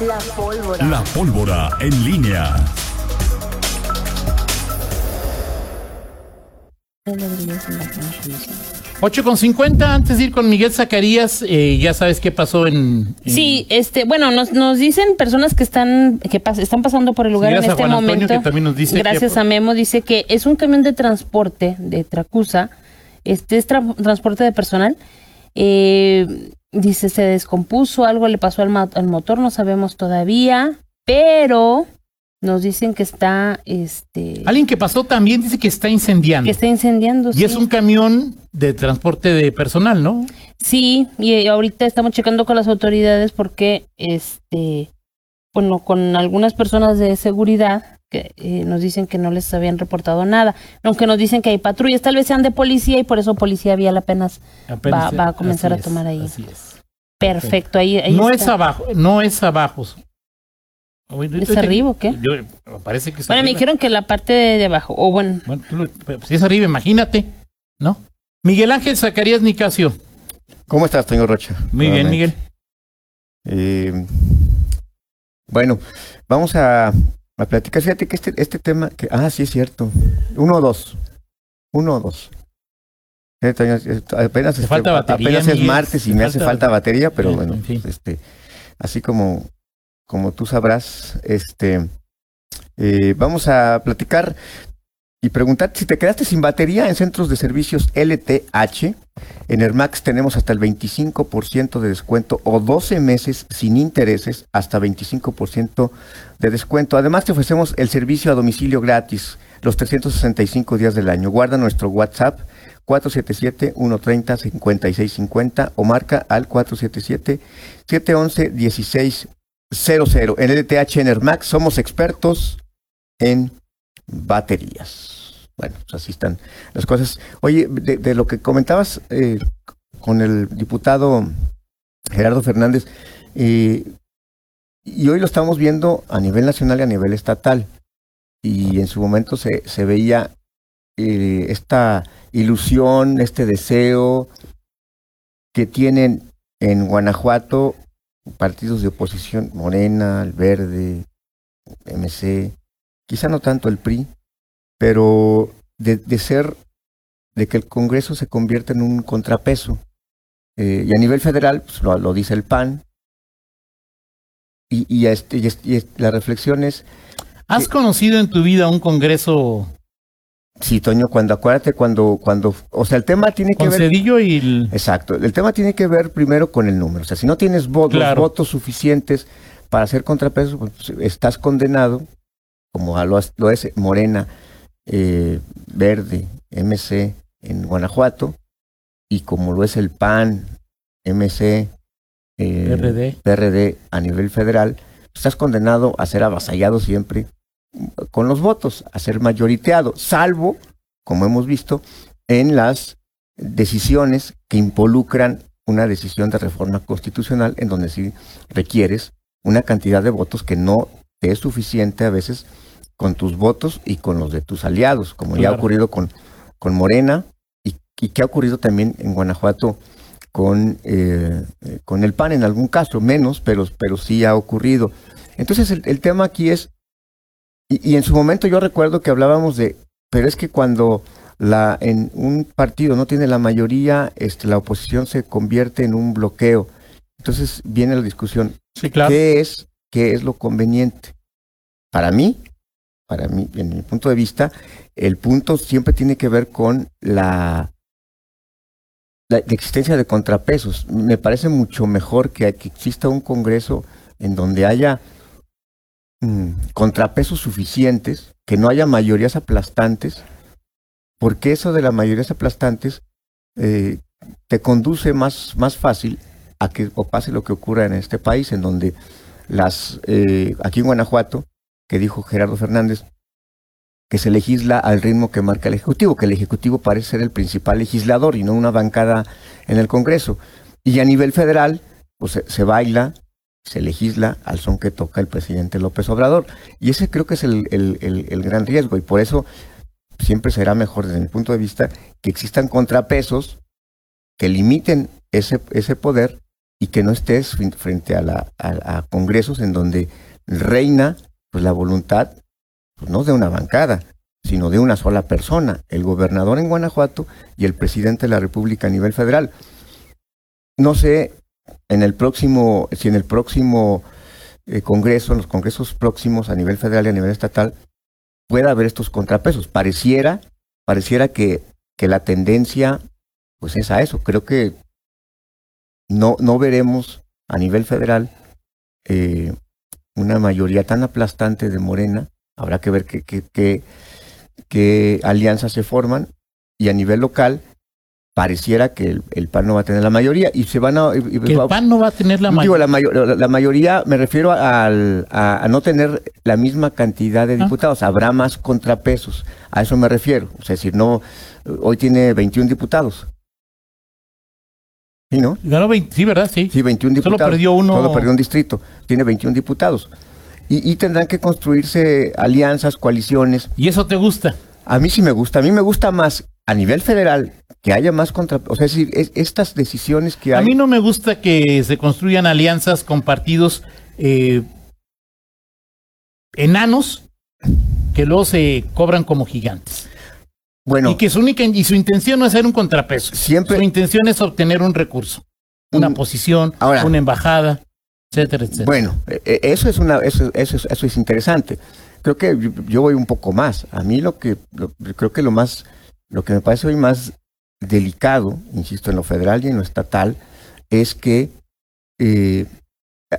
La pólvora. La pólvora en línea. 8 con 50, antes de ir con Miguel Zacarías, eh, ya sabes qué pasó en... en- Sí, este, bueno, nos, nos dicen personas que están que pas- están pasando por el lugar Sí, en a este Juan Antonio, momento. que también nos dice gracias que- a Memo dice que es un camión de transporte de Tracusa, este es tra- transporte de personal. Eh, dice se descompuso, algo le pasó al, motor, no sabemos todavía, pero nos dicen que está este Alguien que pasó también dice que está incendiando. que está incendiando. Y es un camión de transporte de personal, ¿no? Sí, y eh, ahorita estamos checando con las autoridades porque, este, bueno, con algunas personas de seguridad que eh, nos dicen que no les habían reportado nada, aunque nos dicen que hay patrullas, tal vez sean de policía y por eso policía vial apenas, Apenas- Va- va a comenzar a tomar ahí. Así es. perfecto, ahí, ahí No está. es abajo, no es abajo. ¿Es arriba o qué? Yo, parece que es Bueno, me dijeron que la parte de, de abajo, o bueno, Bueno, tú lo- pues, si es arriba, imagínate, ¿no? Miguel Ángel Zacarías Nicasio. ¿Cómo estás, señor Rocha? Muy bien. Miguel. Eh, bueno, vamos a, a platicar. Fíjate que este, este tema, que, ah, sí es cierto. Uno o dos. Uno o dos. Apenas, Te falta batería, apenas es martes y me hace falta- batería, pero bueno, en fin. este, así como, como tú sabrás, este, eh, vamos a platicar y preguntar si te quedaste sin batería en centros de servicios LTH. En Hermax tenemos hasta el 25% de descuento o 12 meses sin intereses hasta 25% de descuento. Además te ofrecemos el servicio a domicilio gratis los 365 días del año. Guarda nuestro WhatsApp 477-130-5650 o marca al 477-711-1600. En LTH en Hermax somos expertos en baterías. Bueno, pues así están las cosas. Oye, de, lo que comentabas eh, con el diputado Gerardo Fernández, eh, y hoy lo estamos viendo a nivel nacional y a nivel estatal, y en su momento se, se veía eh, esta ilusión, este deseo que tienen en Guanajuato partidos de oposición, Morena, el Verde, MC, quizá no tanto el PRI, pero de, de ser, de que el Congreso se convierta en un contrapeso. Eh, y a nivel federal, pues, lo, lo dice el PAN. Y, y, este, y, este- y este- la reflexión es, ¿Has conocido en tu vida un congreso sí, Toño, cuando acuérdate, cuando, cuando, o sea, el tema tiene que con ver... Cedillo y el... Exacto, el tema tiene que ver primero con el número. O sea, si no tienes votos, Claro. votos suficientes para hacer contrapeso, pues, estás condenado, como lo, lo es Morena, eh, Verde, MC en Guanajuato, y como lo es el PAN, MC, eh, PRD. PRD a nivel federal, estás condenado a ser avasallado siempre con los votos, a ser mayoriteado, salvo, como hemos visto, en las decisiones que involucran una decisión de reforma constitucional en donde sí requieres una cantidad de votos que no te es suficiente a veces con tus votos y con los de tus aliados, como ya ha ocurrido con, con Morena y, y que ha ocurrido también en Guanajuato con, eh, eh, con el PAN en algún caso, menos, pero, pero sí ha ocurrido. Entonces el, el tema aquí es, y, y en su momento yo recuerdo que hablábamos de, pero es que cuando la, en un partido no tiene la mayoría, este, la oposición se convierte en un bloqueo. Entonces viene la discusión, Sí, claro. ¿qué es, qué es lo conveniente? Para mí, para mí, en mi punto de vista, el punto siempre tiene que ver con la, la, existencia de contrapesos. Me parece mucho mejor que, que exista un Congreso en donde haya mm, contrapesos suficientes, que no haya mayorías aplastantes, porque eso de las mayorías aplastantes eh, te conduce más, más fácil a que o pase lo que ocurra en este país, en donde las, eh, aquí en Guanajuato, que dijo Gerardo Fernández, que se legisla al ritmo que marca el Ejecutivo, que el Ejecutivo parece ser el principal legislador y no una bancada en el Congreso. Y a nivel federal, pues se, baila, se legisla al son que toca el presidente López Obrador. Y ese creo que es el, el- el- el gran riesgo y por eso siempre será mejor desde mi punto de vista que existan contrapesos que limiten ese, ese poder y que no estés frente a, la, congresos en donde reina pues, la voluntad, pues, no de una bancada, sino de una sola persona, el gobernador en Guanajuato y el presidente de la República a nivel federal. No sé en el próximo, si en el próximo eh, congreso, en los congresos próximos a nivel federal y a nivel estatal, pueda haber estos contrapesos. Pareciera, pareciera que, que la tendencia pues es a eso. Creo que no, no veremos a nivel federal eh, una mayoría tan aplastante de Morena. Habrá que ver qué, qué, qué, qué alianzas se forman. Y a nivel local, pareciera que el, el PAN no va a tener la mayoría. Y se van a. Que el PAN no va a tener la mayoría. la, la- la mayoría, me refiero al- a, a no tener la misma cantidad de Ah. diputados. Habrá más contrapesos. A eso me refiero. O sea, es decir, no. Hoy tiene 21 diputados. ¿Sí, no? Ganó 20, sí, ¿verdad? Sí. Sí, 21 Solo diputados. perdió uno. Solo perdió un distrito. Tiene 21 diputados. Y, y tendrán que construirse alianzas, coaliciones. ¿Y eso te gusta? A mí sí me gusta. A mí me gusta más a nivel federal que haya más contra. O sea, es decir, es- estas decisiones que A hay. mí no me gusta que se construyan alianzas con partidos eh, enanos que luego se cobran como gigantes. Bueno, Y que su única y su intención no es ser un contrapeso. Siempre- Su intención es obtener un recurso, una Un- posición, Ahora- una embajada, etcétera, etcétera. Bueno, eh, eh, eso es una, eso, eso, es- eso es interesante. Creo que yo, yo voy un poco más. A mí lo que, lo- creo que lo más, lo que me parece hoy más delicado, insisto, en lo federal y en lo estatal, es que eh,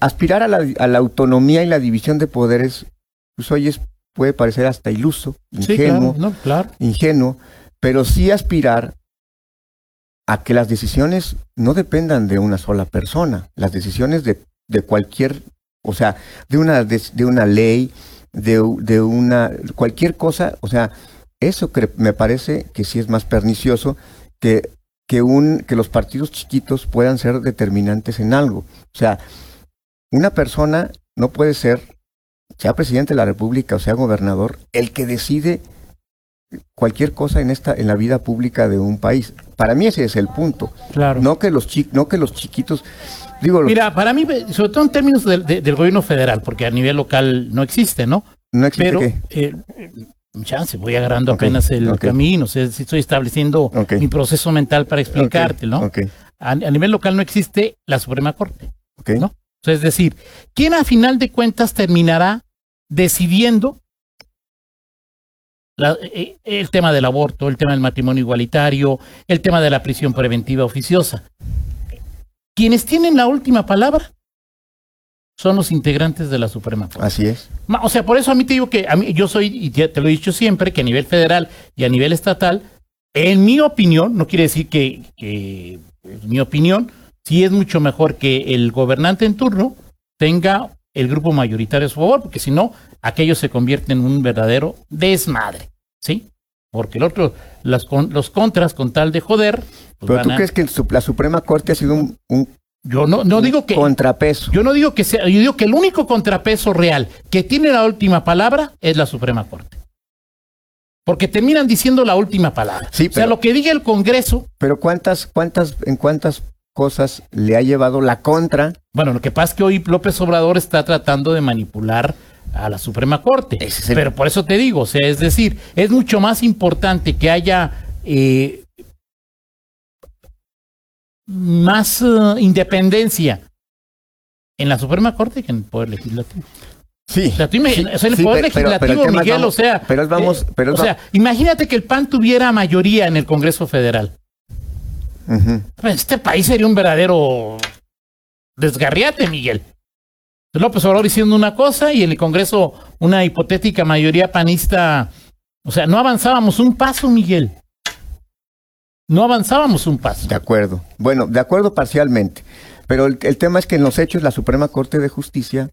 aspirar a la, a la autonomía y la división de poderes, pues hoy es, puede parecer hasta iluso, sí, ingenuo, claro, no, claro. ingenuo, pero sí aspirar a que las decisiones no dependan de una sola persona, las decisiones de, de cualquier, o sea, de una, de, de una ley, de, de una, cualquier cosa, o sea, eso cre- me parece que sí es más pernicioso que, que, un, que los partidos chiquitos puedan ser determinantes en algo. O sea, una persona no puede ser, sea presidente de la República o sea gobernador, el que decide cualquier cosa en esta en la vida pública de un país. Para mí ese es el punto. Claro. No que los chi- no que los chiquitos digo los- Mira, para mí, sobre todo en términos del, de- del gobierno federal, porque a nivel local no existe, ¿no? no existe Pero, que eh, eh, chance, voy agarrando apenas el camino, o sea, estoy estableciendo mi proceso mental para explicarte, ¿no? A, a nivel local no existe la Suprema Corte. ¿No? O sea, es decir, ¿quién a final de cuentas terminará decidiendo la- eh, el tema del aborto, el tema del matrimonio igualitario, el tema de la prisión preventiva oficiosa? Quienes tienen la última palabra son los integrantes de la Suprema Corte. Así es. O sea, por eso a mí te digo que a mí, yo soy, y ya te lo he dicho siempre, que a nivel federal y a nivel estatal, en mi opinión, no quiere decir que, que es mi opinión, sí es mucho mejor que el gobernante en turno tenga el grupo mayoritario a su favor, porque si no, aquello se convierte en un verdadero desmadre, ¿sí? Porque el otro, las con- los contras con tal de joder, pues Pero tú a- crees que la Suprema Corte ha sido un, un yo no, no digo que contrapeso. yo no digo que sea, yo digo que el único contrapeso real que tiene la última palabra es la Suprema Corte. Porque terminan diciendo la última palabra. Sí, o sea, pero- lo que diga el Congreso, Pero cuántas cuántas en cuántas cosas le ha llevado la contra? bueno, lo que pasa es que hoy López Obrador está tratando de manipular a la Suprema Corte. Ese es el- Pero por eso te digo, o sea, es decir, es mucho más importante que haya eh, más eh, independencia en la Suprema Corte que en el Poder Legislativo. Sí. O sea, tú sí, o sea, el sí, poder pero- legislativo, pero Miguel, vamos- o sea, pero es vamos, eh, pero o sea, imagínate que el PAN tuviera mayoría en el Congreso Federal. Este país sería un verdadero desgarriate, Miguel. López Obrador diciendo una cosa y en el Congreso una hipotética mayoría panista. O sea, no avanzábamos un paso, Miguel. No avanzábamos un paso. De acuerdo. Bueno, de acuerdo parcialmente. Pero el, el tema es que en los hechos la Suprema Corte de Justicia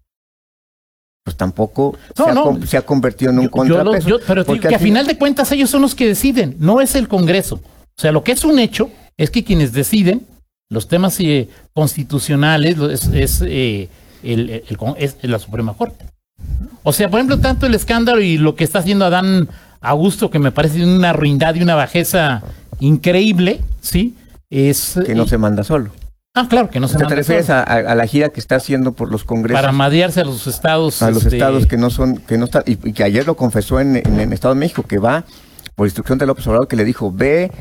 pues tampoco No, se, ha, no. con- se ha convertido en un Yo- yo lo- contrapeso. yo- pero Porque que a al fin- final de cuentas ellos son los que deciden, no es el Congreso. O sea, lo que es un hecho es que quienes deciden los temas eh, constitucionales lo- es, es, eh, el- el- el con- es la Suprema Corte. O sea, por ejemplo, tanto el escándalo y lo que está haciendo Adán Augusto, que me parece una ruindad y una bajeza increíble, ¿sí? Es, que no se manda solo. Ah, claro, que no se sea, te mande refieres solo. a, la gira que está haciendo por los congresos. Para madearse a los estados. a los este, estados que no son, que no están, y, y que ayer lo confesó en, en el Estado de México, que va por instrucción de López Obrador, que le dijo, ve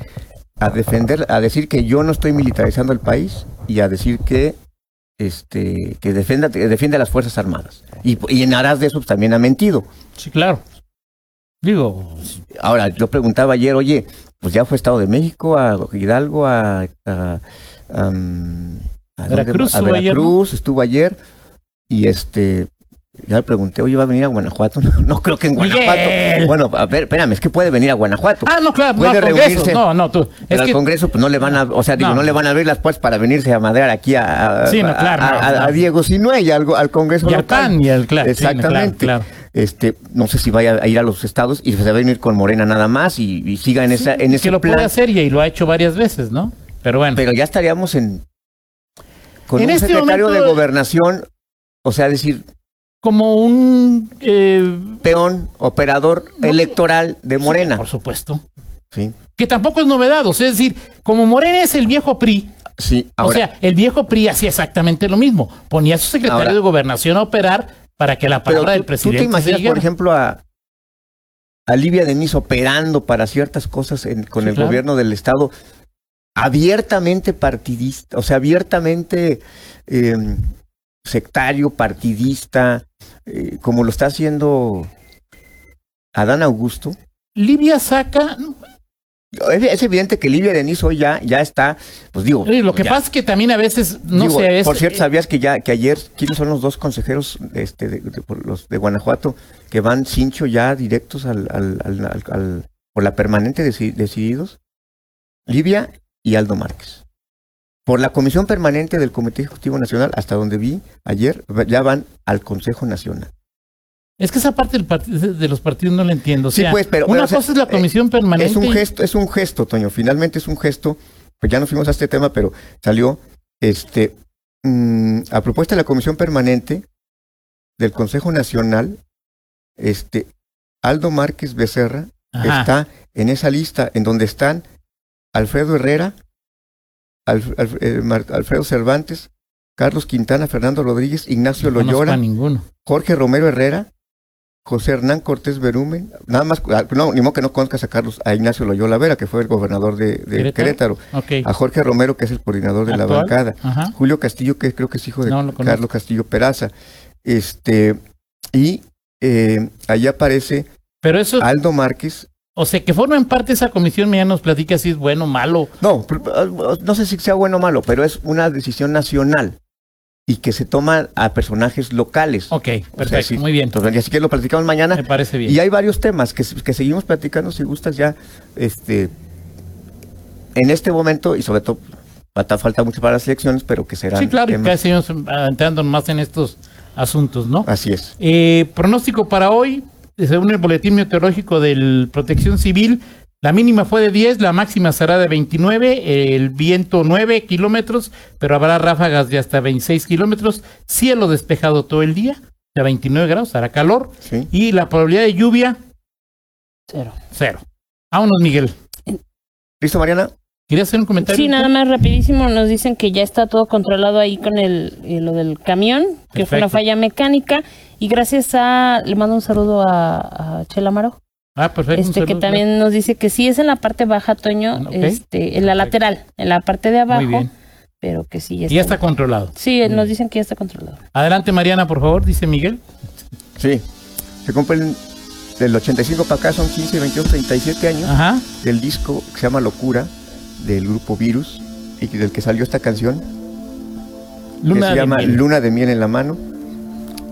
a defender, a decir que yo no estoy militarizando el país y a decir que este que defienda, que defiende a las Fuerzas Armadas. Y, y en aras de eso pues, también ha mentido. Sí, claro. Digo, Ahora, yo preguntaba ayer, oye, pues ya fue Estado de México, a Hidalgo, a, a, ¿a dónde Veracruz a estuvo ayer, Veracruz, estuvo ayer, y este, ya le pregunté, oye, ¿va a venir a Guanajuato? No, no creo que en Guanajuato. Miguel. Bueno, a ver, espérame, es que puede venir a Guanajuato. Ah, no, claro, no, Puede Congreso. reunirse. No, no, tú. Pero al que, Congreso, pues no le van a, o sea, digo, No. no, le van a abrir las puertas para venirse a madrear aquí a, a, Sí, no, claro, a- no, a- no. a Diego Sinue y al, al Congreso y al local. PAN y al claro. sí, no, Exactamente. claro, claro. Este, no sé si vaya a ir a los estados y se va a venir con Morena nada más y, y siga en esa, en que ese lo plan. puede hacer y, y lo ha hecho varias veces, ¿no? Pero bueno. Pero ya estaríamos en con En un este secretario momento- de gobernación, o sea, decir, como un eh, peón, operador No, electoral de Morena. por supuesto. Sí, Que tampoco es novedad, o sea, es decir, como Morena es el viejo PRI, sí. o Ahora, sea, el viejo PRI hacía exactamente lo mismo, ponía a su secretario Ahora- de gobernación a operar para que la palabra tú, del tú presidente te se imaginas, por ejemplo, a, a Livia Denis operando para ciertas cosas en- con Sí, el claro. gobierno del Estado abiertamente partidista, o sea, abiertamente eh, sectario, partidista, eh, como lo está haciendo Adán Augusto. Libia saca, Es, evidente que Livia Denis hoy ya, ya está, pues digo. lo que ya- pasa es que también a veces, no digo, sé, es, por cierto, eh, ¿sabías que ya que ayer quiénes son los dos consejeros este, de, de- por los de Guanajuato que van cincho ya directos al, al, al- al- al- por la permanente deci- decididos? Livia y Aldo Márquez. Por la comisión permanente del Comité Ejecutivo Nacional, hasta donde vi ayer, ya van al Consejo Nacional. es que esa parte del part- de los partidos no la entiendo. O Sí, pues, pero- una pero, o sea, cosa es la eh, comisión permanente. Es un gesto, es un gesto, Toño. Finalmente es un gesto. Pues ya nos fuimos a este tema, pero salió este mm, a propuesta de la Comisión Permanente del Consejo Nacional, este Aldo Márquez Becerra Ajá. está en esa lista en donde están Alfredo Herrera, Alf- Alf- eh, Alfredo Cervantes, Carlos Quintana, Fernando Rodríguez, Ignacio No Loyola, ninguno. Jorge Romero Herrera, José Hernán Cortés Berumen, nada más, ah, no, ni modo que no conozcas a Carlos, a Ignacio Loyola Vera, que fue el gobernador de, de ¿Querétaro? A Jorge Romero, que es el coordinador de la bancada, Ajá. Julio Castillo, que creo que es hijo de No. Carlos Castillo Peraza, este, y eh, ahí aparece Pero eso, Aldo Márquez, o sea, que formen parte de esa comisión, ya nos platica si es bueno o malo. no, pr- no sé si sea bueno o malo, pero es una decisión nacional y que se toma a personajes locales. Ok, O sea, perfecto, sí. muy bien. Entonces, así que lo platicamos mañana. Me parece bien. Y hay varios temas que, que seguimos platicando, si gustas ya, este, en este momento, y sobre todo, falta, falta mucho para las elecciones, pero que serán sí, claro, y temas. cada vez seguimos entrando más en estos asuntos, ¿no? Así es. Eh, pronóstico para hoy, según el boletín meteorológico del Protección Civil, la mínima fue de 10, la máxima será de 29, el viento 9 kilómetros, pero habrá ráfagas de hasta 26 kilómetros, cielo despejado todo el día, de 29 grados, hará calor, Sí. y la probabilidad de lluvia, Cero. cero. Vámonos, Miguel. ¿Listo, Mariana? ¿Querías hacer un comentario? Sí, nada más rapidísimo nos dicen que ya está todo controlado ahí con el, eh, lo del camión, que fue una Perfecto. falla mecánica y gracias a le mando un saludo a, a Chela Amaro, Ah, perfecto. este que también nos dice que sí es en la parte baja, Toño, este, en la Perfecto. lateral, en la parte de abajo, Muy bien. pero que sí Y ya está controlado. Sí, nos dicen que ya está controlado. Adelante, Mariana, por favor, dice Miguel. Sí. Se cumplen del 85 para acá, son 15, 22, 37 años Ajá. del disco que se llama Locura, del grupo Virus, y del que salió esta canción, Luna que se llama miel. Luna de Miel en la mano.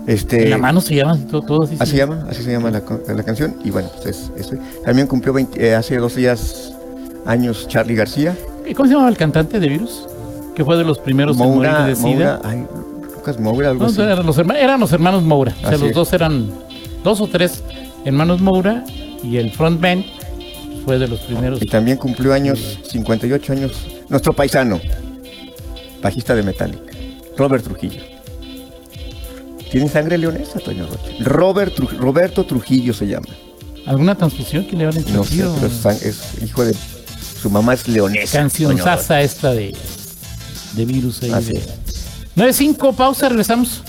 Este, En la mano se llama todo, todo así. Así se llama, así se llama la, la canción. Y bueno, pues es. También cumplió 20 eh, hace dos días años Charlie García. ¿Cómo se llamaba el cantante de Virus? Que fue de los primeros en morir Moura, de SIDA. Moura, ay, Lucas Moura, algo No, así. eran, los herma- eran los hermanos Moura. O sea, los es. dos eran dos o tres hermanos Moura y el frontman fue de los primeros. Y también cumplió años, 58 años, nuestro paisano, bajista de Metallica, Robert Trujillo. ¿Tiene sangre leonesa, Toño Rocha? Robert Tru- Roberto Trujillo se llama. ¿Alguna transfusión que le habrán No sé, pero es, hijo de... Su mamá es leonesa. Canción sasa esta de de virus. ahí Así de- es. 9-5, pausa, regresamos.